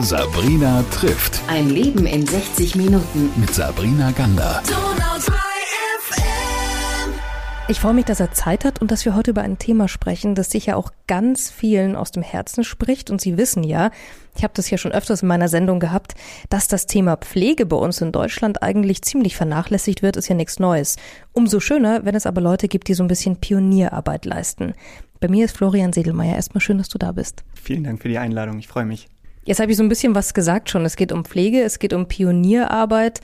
Sabrina trifft. Ein Leben in 60 Minuten. Mit Sabrina Gander. Ich freue mich, dass er Zeit hat und dass wir heute über ein Thema sprechen, das sicher auch ganz vielen aus dem Herzen spricht. Und Sie wissen ja, ich habe das ja schon öfters in meiner Sendung gehabt, dass das Thema Pflege bei uns in Deutschland eigentlich ziemlich vernachlässigt wird, ist ja nichts Neues. Umso schöner, wenn es aber Leute gibt, die so ein bisschen Pionierarbeit leisten. Bei mir ist Florian Sedelmeier. Erstmal schön, dass du da bist. Vielen Dank für die Einladung. Ich freue mich. Jetzt habe ich so ein bisschen was gesagt schon. Es geht um Pflege, es geht um Pionierarbeit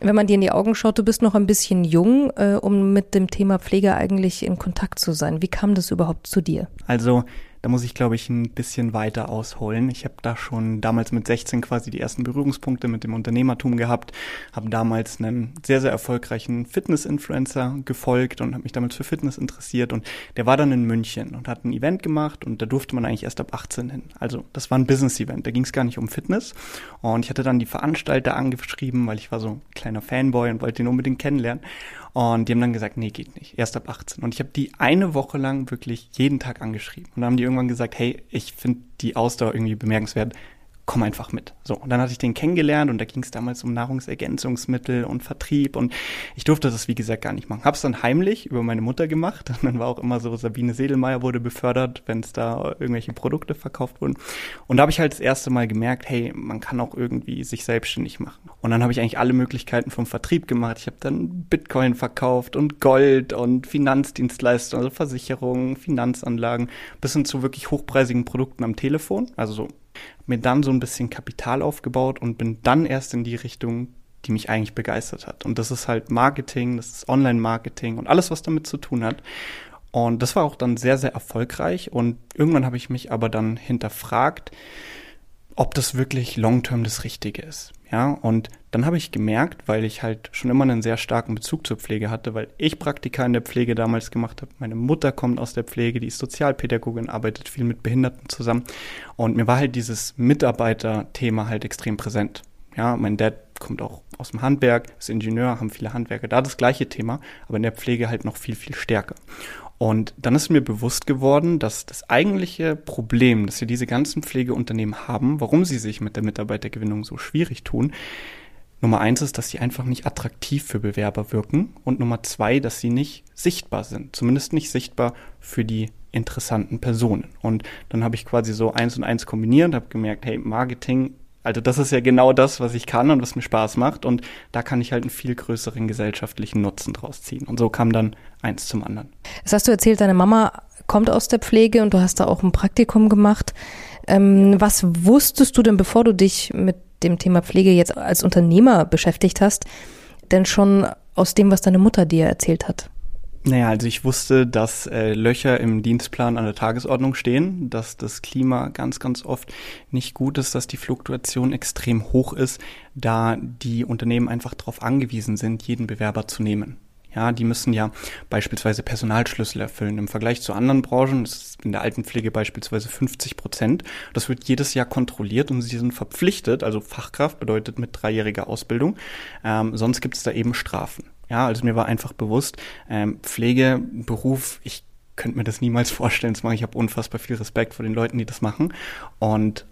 wenn man dir in die Augen schaut, du bist noch ein bisschen jung, äh, um mit dem Thema Pflege eigentlich in Kontakt zu sein. Wie kam das überhaupt zu dir? Also da muss ich, glaube ich, ein bisschen weiter ausholen. Ich habe da schon damals mit 16 quasi die ersten Berührungspunkte mit dem Unternehmertum gehabt, habe damals einen sehr, sehr erfolgreichen Fitness-Influencer gefolgt und habe mich damals für Fitness interessiert und der war dann in München und hat ein Event gemacht und da durfte man eigentlich erst ab 18 hin. Also das war ein Business-Event, da ging es gar nicht um Fitness und ich hatte dann die Veranstalter angeschrieben, weil ich war so ein kleiner Fanboy und wollte ihn unbedingt kennenlernen und die haben dann gesagt, nee, geht nicht, erst ab 18. Und ich habe die eine Woche lang wirklich jeden Tag angeschrieben. Und dann haben die irgendwann gesagt, hey, ich finde die Ausdauer irgendwie bemerkenswert komm einfach mit. So, und dann hatte ich den kennengelernt und da ging es damals um Nahrungsergänzungsmittel und Vertrieb und ich durfte das, wie gesagt, gar nicht machen. Hab's dann heimlich über meine Mutter gemacht und dann war auch immer so, Sabine Sedelmeier wurde befördert, wenn es da irgendwelche Produkte verkauft wurden. Und da habe ich halt das erste Mal gemerkt, hey, man kann auch irgendwie sich selbstständig machen. Und dann habe ich eigentlich alle Möglichkeiten vom Vertrieb gemacht. Ich habe dann Bitcoin verkauft und Gold und Finanzdienstleistungen, also Versicherungen, Finanzanlagen, bis hin zu wirklich hochpreisigen Produkten am Telefon, also so mir dann so ein bisschen Kapital aufgebaut und bin dann erst in die Richtung, die mich eigentlich begeistert hat. Und das ist halt Marketing, das ist Online-Marketing und alles, was damit zu tun hat. Und das war auch dann sehr, sehr erfolgreich. Und irgendwann habe ich mich aber dann hinterfragt, ob das wirklich long-term das Richtige ist. Ja, und dann habe ich gemerkt, weil ich halt schon immer einen sehr starken Bezug zur Pflege hatte, weil ich Praktika in der Pflege damals gemacht habe. Meine Mutter kommt aus der Pflege, die ist Sozialpädagogin, arbeitet viel mit Behinderten zusammen. Und mir war halt dieses Mitarbeiterthema halt extrem präsent. Ja, mein Dad kommt auch aus dem Handwerk, ist Ingenieur, haben viele Handwerker, da das gleiche Thema, aber in der Pflege halt noch viel, viel stärker. Und dann ist mir bewusst geworden, dass das eigentliche Problem, das wir diese ganzen Pflegeunternehmen haben, warum sie sich mit der Mitarbeitergewinnung so schwierig tun, Nummer eins ist, dass sie einfach nicht attraktiv für Bewerber wirken und Nummer zwei, dass sie nicht sichtbar sind, zumindest nicht sichtbar für die interessanten Personen. Und dann habe ich quasi so eins und eins kombiniert und habe gemerkt, hey, Marketing also das ist ja genau das, was ich kann und was mir Spaß macht. Und da kann ich halt einen viel größeren gesellschaftlichen Nutzen draus ziehen. Und so kam dann eins zum anderen. Das hast du erzählt, deine Mama kommt aus der Pflege und du hast da auch ein Praktikum gemacht. Ähm, was wusstest du denn, bevor du dich mit dem Thema Pflege jetzt als Unternehmer beschäftigt hast, denn schon aus dem, was deine Mutter dir erzählt hat? Naja, also ich wusste, dass äh, Löcher im Dienstplan an der Tagesordnung stehen, dass das Klima ganz, ganz oft nicht gut ist, dass die Fluktuation extrem hoch ist, da die Unternehmen einfach darauf angewiesen sind, jeden Bewerber zu nehmen. Ja, die müssen ja beispielsweise Personalschlüssel erfüllen. Im Vergleich zu anderen Branchen, das ist in der Altenpflege beispielsweise 50 Prozent. Das wird jedes Jahr kontrolliert und sie sind verpflichtet, also Fachkraft bedeutet mit dreijähriger Ausbildung. Ähm, sonst gibt es da eben Strafen. Ja, also mir war einfach bewusst, ähm, Pflegeberuf, ich könnte mir das niemals vorstellen zu machen. Ich habe unfassbar viel Respekt vor den Leuten, die das machen. Und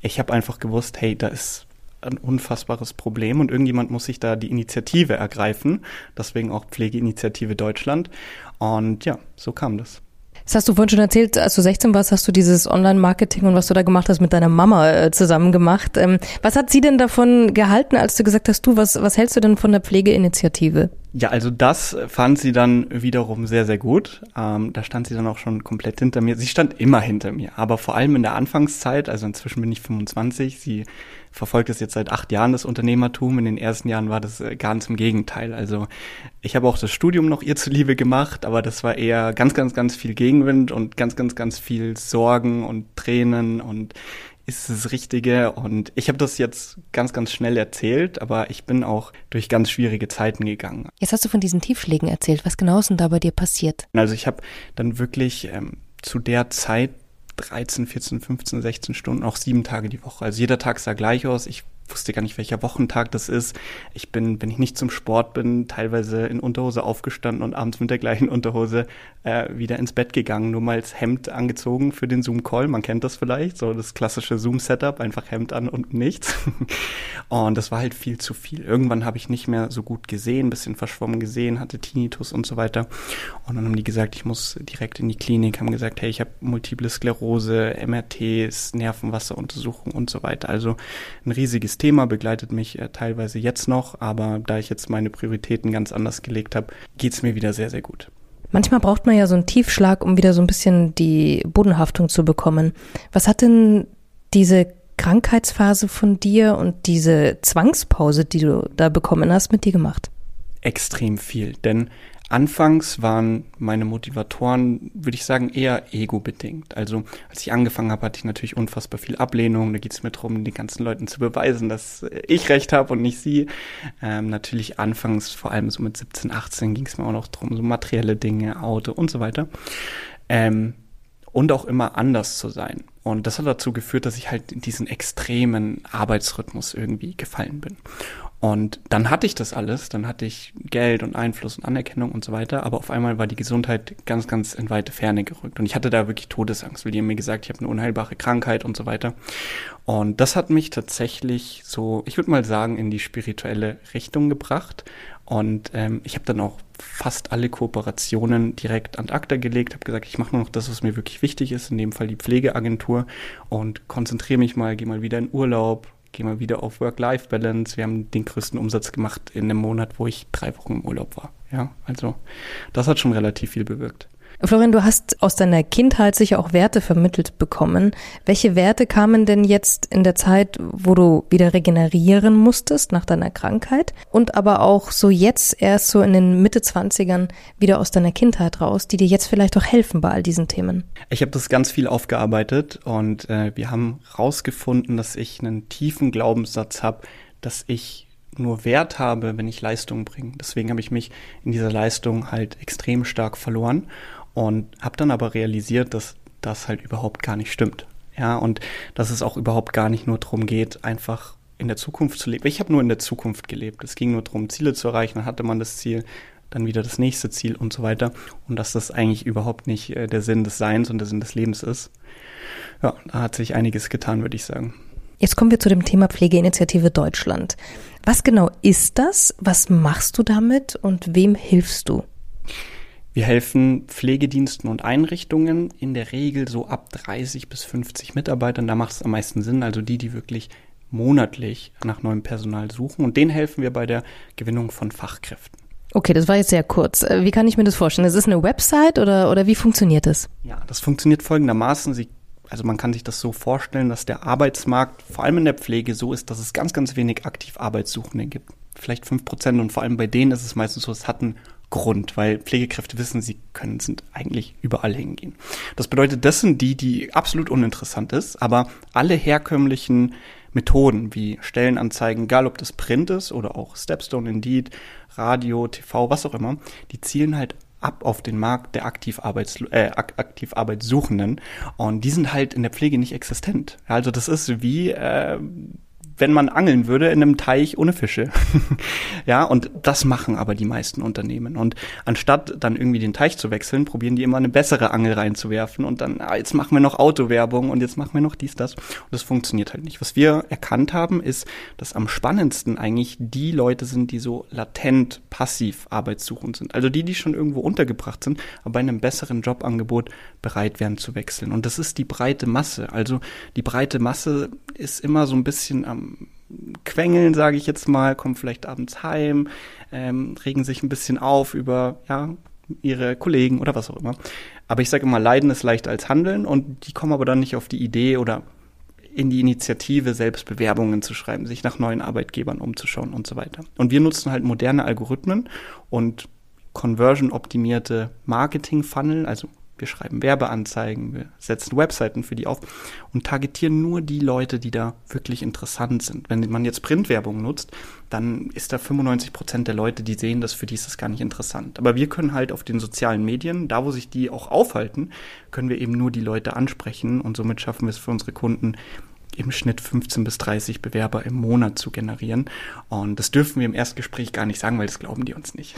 ich habe einfach gewusst, hey, da ist ein unfassbares Problem und irgendjemand muss sich da die Initiative ergreifen. Deswegen auch Pflegeinitiative Deutschland. Und ja, so kam das. Das hast du vorhin schon erzählt, als du 16 warst, hast du dieses Online-Marketing und was du da gemacht hast mit deiner Mama äh, zusammen gemacht. Ähm, was hat sie denn davon gehalten, als du gesagt hast, du, was, was hältst du denn von der Pflegeinitiative? Ja, also das fand sie dann wiederum sehr, sehr gut. Ähm, da stand sie dann auch schon komplett hinter mir. Sie stand immer hinter mir, aber vor allem in der Anfangszeit, also inzwischen bin ich 25, sie verfolgt es jetzt seit acht Jahren, das Unternehmertum. In den ersten Jahren war das äh, ganz im Gegenteil. Also ich habe auch das Studium noch ihr zuliebe gemacht, aber das war eher ganz, ganz, ganz viel Gegenwind und ganz, ganz, ganz viel Sorgen und Tränen und ist das Richtige. Und ich habe das jetzt ganz, ganz schnell erzählt, aber ich bin auch durch ganz schwierige Zeiten gegangen. Jetzt hast du von diesen Tiefschlägen erzählt. Was genau ist denn da bei dir passiert? Also ich habe dann wirklich ähm, zu der Zeit 13, 14, 15, 16 Stunden, auch sieben Tage die Woche. Also jeder Tag sah gleich aus. Ich wusste gar nicht, welcher Wochentag das ist. Ich bin, wenn ich nicht zum Sport bin, teilweise in Unterhose aufgestanden und abends mit der gleichen Unterhose äh, wieder ins Bett gegangen, nur mal als Hemd angezogen für den Zoom-Call. Man kennt das vielleicht, so das klassische Zoom-Setup, einfach Hemd an und nichts. und das war halt viel zu viel. Irgendwann habe ich nicht mehr so gut gesehen, bisschen verschwommen gesehen, hatte Tinnitus und so weiter. Und dann haben die gesagt, ich muss direkt in die Klinik, haben gesagt, hey, ich habe multiple Sklerose, MRTs, Nervenwasseruntersuchung und so weiter. Also ein riesiges Thema, begleitet mich äh, teilweise jetzt noch, aber da ich jetzt meine Prioritäten ganz anders gelegt habe, geht's mir wieder sehr, sehr gut. Manchmal braucht man ja so einen Tiefschlag, um wieder so ein bisschen die Bodenhaftung zu bekommen. Was hat denn diese Krankheitsphase von dir und diese Zwangspause, die du da bekommen hast, mit dir gemacht? Extrem viel, denn Anfangs waren meine Motivatoren, würde ich sagen, eher ego-bedingt. Also als ich angefangen habe, hatte ich natürlich unfassbar viel Ablehnung. Da geht es mir darum, den ganzen Leuten zu beweisen, dass ich recht habe und nicht sie. Ähm, natürlich anfangs, vor allem so mit 17, 18, ging es mir auch noch darum, so materielle Dinge, Auto und so weiter. Ähm, und auch immer anders zu sein. Und das hat dazu geführt, dass ich halt in diesen extremen Arbeitsrhythmus irgendwie gefallen bin. Und dann hatte ich das alles, dann hatte ich Geld und Einfluss und Anerkennung und so weiter, aber auf einmal war die Gesundheit ganz, ganz in weite Ferne gerückt. Und ich hatte da wirklich Todesangst, weil die haben mir gesagt, ich habe eine unheilbare Krankheit und so weiter. Und das hat mich tatsächlich so, ich würde mal sagen, in die spirituelle Richtung gebracht. Und ähm, ich habe dann auch fast alle Kooperationen direkt an ACTA gelegt, habe gesagt, ich mache nur noch das, was mir wirklich wichtig ist, in dem Fall die Pflegeagentur und konzentriere mich mal, gehe mal wieder in Urlaub, gehe mal wieder auf Work-Life-Balance. Wir haben den größten Umsatz gemacht in einem Monat, wo ich drei Wochen im Urlaub war. Ja, also das hat schon relativ viel bewirkt. Florian, du hast aus deiner Kindheit sicher auch Werte vermittelt bekommen. Welche Werte kamen denn jetzt in der Zeit, wo du wieder regenerieren musstest nach deiner Krankheit und aber auch so jetzt erst so in den Mitte 20ern wieder aus deiner Kindheit raus, die dir jetzt vielleicht auch helfen bei all diesen Themen? Ich habe das ganz viel aufgearbeitet und äh, wir haben rausgefunden, dass ich einen tiefen Glaubenssatz habe, dass ich nur Wert habe, wenn ich Leistung bringe. Deswegen habe ich mich in dieser Leistung halt extrem stark verloren und habe dann aber realisiert, dass das halt überhaupt gar nicht stimmt. Ja, und dass es auch überhaupt gar nicht nur darum geht, einfach in der Zukunft zu leben. Ich habe nur in der Zukunft gelebt. Es ging nur darum, Ziele zu erreichen. Dann hatte man das Ziel, dann wieder das nächste Ziel und so weiter. Und dass das eigentlich überhaupt nicht äh, der Sinn des Seins und der Sinn des Lebens ist. Ja, da hat sich einiges getan, würde ich sagen. Jetzt kommen wir zu dem Thema Pflegeinitiative Deutschland. Was genau ist das? Was machst du damit und wem hilfst du? Wir helfen Pflegediensten und Einrichtungen in der Regel so ab 30 bis 50 Mitarbeitern. Da macht es am meisten Sinn, also die, die wirklich monatlich nach neuem Personal suchen. Und denen helfen wir bei der Gewinnung von Fachkräften. Okay, das war jetzt sehr kurz. Äh, wie kann ich mir das vorstellen? Ist es eine Website oder, oder wie funktioniert das? Ja, das funktioniert folgendermaßen. Sie, also man kann sich das so vorstellen, dass der Arbeitsmarkt vor allem in der Pflege so ist, dass es ganz, ganz wenig aktiv Arbeitssuchende gibt. Vielleicht fünf Prozent und vor allem bei denen ist es meistens so, es hatten Grund, weil Pflegekräfte wissen, sie können sind eigentlich überall hingehen. Das bedeutet, das sind die, die absolut uninteressant ist, aber alle herkömmlichen Methoden wie Stellenanzeigen, egal ob das Print ist oder auch Stepstone, Indeed, Radio, TV, was auch immer, die zielen halt ab auf den Markt der aktiv, Arbeits äh, aktiv Arbeitssuchenden und die sind halt in der Pflege nicht existent. Also das ist wie äh, wenn man angeln würde in einem Teich ohne Fische. ja, und das machen aber die meisten Unternehmen. Und anstatt dann irgendwie den Teich zu wechseln, probieren die immer eine bessere Angel reinzuwerfen und dann, ah, jetzt machen wir noch Autowerbung und jetzt machen wir noch dies, das. Und das funktioniert halt nicht. Was wir erkannt haben, ist, dass am spannendsten eigentlich die Leute sind, die so latent passiv arbeitssuchend sind. Also die, die schon irgendwo untergebracht sind, aber bei einem besseren Jobangebot bereit wären zu wechseln. Und das ist die breite Masse. Also die breite Masse ist immer so ein bisschen am Quengeln, sage ich jetzt mal, kommen vielleicht abends heim, ähm, regen sich ein bisschen auf über ja, ihre Kollegen oder was auch immer. Aber ich sage immer, Leiden ist leichter als Handeln und die kommen aber dann nicht auf die Idee oder in die Initiative, selbst Bewerbungen zu schreiben, sich nach neuen Arbeitgebern umzuschauen und so weiter. Und wir nutzen halt moderne Algorithmen und conversion-optimierte Marketing-Funnel, also wir schreiben Werbeanzeigen, wir setzen Webseiten für die auf und targetieren nur die Leute, die da wirklich interessant sind. Wenn man jetzt Printwerbung nutzt, dann ist da 95 Prozent der Leute, die sehen das, für die ist das gar nicht interessant. Aber wir können halt auf den sozialen Medien, da wo sich die auch aufhalten, können wir eben nur die Leute ansprechen und somit schaffen wir es für unsere Kunden, im Schnitt 15 bis 30 Bewerber im Monat zu generieren. Und das dürfen wir im Erstgespräch gar nicht sagen, weil das glauben die uns nicht.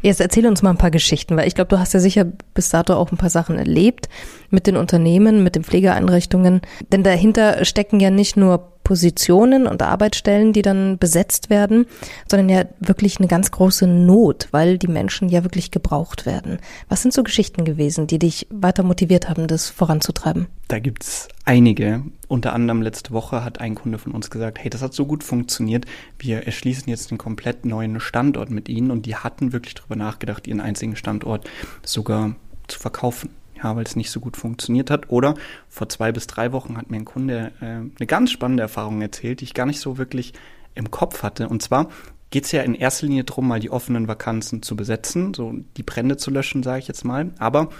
Jetzt erzähl uns mal ein paar Geschichten, weil ich glaube, du hast ja sicher bis dato auch ein paar Sachen erlebt mit den Unternehmen, mit den Pflegeeinrichtungen. Denn dahinter stecken ja nicht nur Positionen und Arbeitsstellen, die dann besetzt werden, sondern ja wirklich eine ganz große Not, weil die Menschen ja wirklich gebraucht werden. Was sind so Geschichten gewesen, die dich weiter motiviert haben, das voranzutreiben? Da gibt's einige. Unter anderem letzte Woche hat ein Kunde von uns gesagt, hey, das hat so gut funktioniert, wir erschließen jetzt einen komplett neuen Standort mit ihnen und die hatten wirklich darüber nachgedacht, ihren einzigen Standort sogar zu verkaufen ja, weil es nicht so gut funktioniert hat. Oder vor zwei bis drei Wochen hat mir ein Kunde äh, eine ganz spannende Erfahrung erzählt, die ich gar nicht so wirklich im Kopf hatte. Und zwar geht es ja in erster Linie darum, mal die offenen Vakanzen zu besetzen, so die Brände zu löschen, sage ich jetzt mal. Aber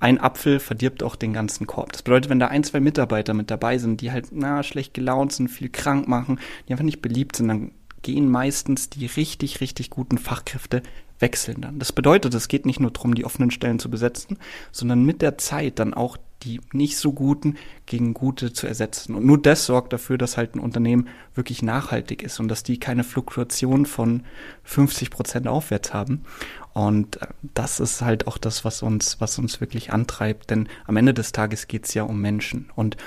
ein Apfel verdirbt auch den ganzen Korb. Das bedeutet, wenn da ein, zwei Mitarbeiter mit dabei sind, die halt na schlecht gelaunt sind, viel krank machen, die einfach nicht beliebt sind, dann gehen meistens die richtig, richtig guten Fachkräfte wechseln dann. Das bedeutet, es geht nicht nur darum, die offenen Stellen zu besetzen, sondern mit der Zeit dann auch die nicht so guten gegen gute zu ersetzen. Und nur das sorgt dafür, dass halt ein Unternehmen wirklich nachhaltig ist und dass die keine Fluktuation von 50 Prozent aufwärts haben. Und äh, das ist halt auch das, was uns, was uns wirklich antreibt. Denn am Ende des Tages geht es ja um Menschen. Und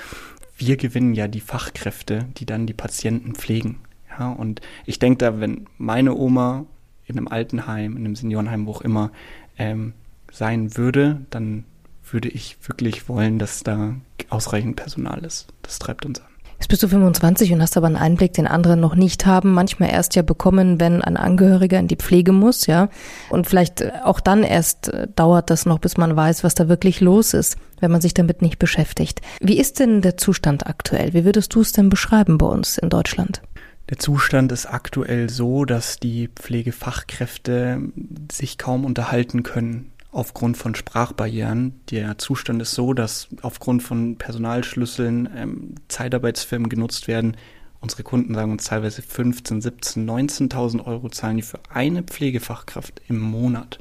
wir gewinnen ja die Fachkräfte, die dann die Patienten pflegen. Ja, und ich denke da, wenn meine Oma in einem Altenheim, in einem Seniorenheim, wo auch immer ähm, sein würde, dann würde ich wirklich wollen, dass da ausreichend Personal ist. Das treibt uns an. Jetzt bist du 25 und hast aber einen Einblick, den andere noch nicht haben. Manchmal erst ja bekommen, wenn ein Angehöriger in die Pflege muss, ja. Und vielleicht äh, auch dann erst äh, dauert das noch, bis man weiß, was da wirklich los ist, wenn man sich damit nicht beschäftigt. Wie ist denn der Zustand aktuell? Wie würdest du es denn beschreiben bei uns in Deutschland? Der Zustand ist aktuell so, dass die Pflegefachkräfte sich kaum unterhalten können aufgrund von Sprachbarrieren. Der Zustand ist so, dass aufgrund von Personalschlüsseln ähm, Zeitarbeitsfirmen genutzt werden. Unsere Kunden sagen uns teilweise 15, 17, 19.000 Euro zahlen die für eine Pflegefachkraft im Monat.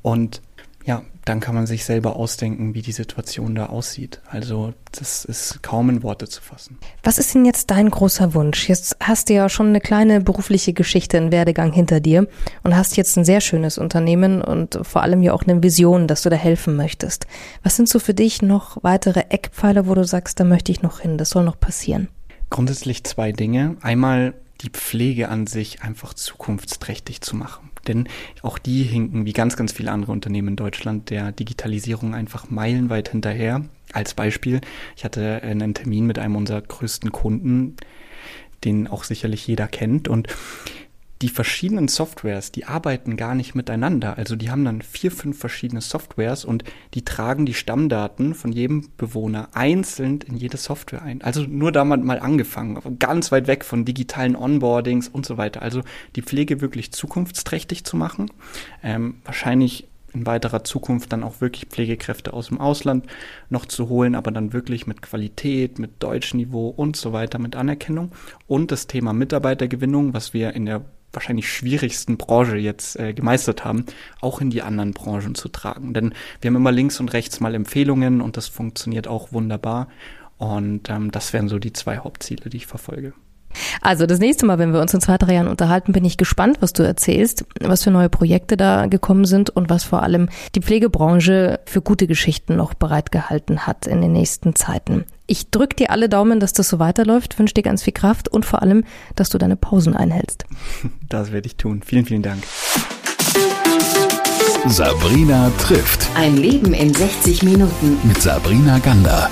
Und ja, dann kann man sich selber ausdenken, wie die Situation da aussieht. Also das ist kaum in Worte zu fassen. Was ist denn jetzt dein großer Wunsch? Jetzt hast du ja schon eine kleine berufliche Geschichte, einen Werdegang hinter dir und hast jetzt ein sehr schönes Unternehmen und vor allem ja auch eine Vision, dass du da helfen möchtest. Was sind so für dich noch weitere Eckpfeiler, wo du sagst, da möchte ich noch hin, das soll noch passieren? Grundsätzlich zwei Dinge. Einmal die Pflege an sich einfach zukunftsträchtig zu machen. Denn auch die hinken, wie ganz, ganz viele andere Unternehmen in Deutschland, der Digitalisierung einfach meilenweit hinterher. Als Beispiel, ich hatte einen Termin mit einem unserer größten Kunden, den auch sicherlich jeder kennt. Und die verschiedenen Softwares, die arbeiten gar nicht miteinander. Also die haben dann vier, fünf verschiedene Softwares und die tragen die Stammdaten von jedem Bewohner einzeln in jede Software ein. Also nur damit mal angefangen, ganz weit weg von digitalen Onboardings und so weiter. Also die Pflege wirklich zukunftsträchtig zu machen. Ähm, wahrscheinlich in weiterer Zukunft dann auch wirklich Pflegekräfte aus dem Ausland noch zu holen, aber dann wirklich mit Qualität, mit Deutschniveau und so weiter, mit Anerkennung. Und das Thema Mitarbeitergewinnung, was wir in der wahrscheinlich schwierigsten Branche jetzt äh, gemeistert haben, auch in die anderen Branchen zu tragen. Denn wir haben immer links und rechts mal Empfehlungen und das funktioniert auch wunderbar. Und ähm, das wären so die zwei Hauptziele, die ich verfolge. Also das nächste Mal, wenn wir uns in zwei, drei Jahren unterhalten, bin ich gespannt, was du erzählst, was für neue Projekte da gekommen sind und was vor allem die Pflegebranche für gute Geschichten noch bereitgehalten hat in den nächsten Zeiten. Ich drücke dir alle Daumen, dass das so weiterläuft, wünsche dir ganz viel Kraft und vor allem, dass du deine Pausen einhältst. Das werde ich tun. Vielen, vielen Dank. Sabrina trifft. Ein Leben in 60 Minuten. Mit Sabrina Gander.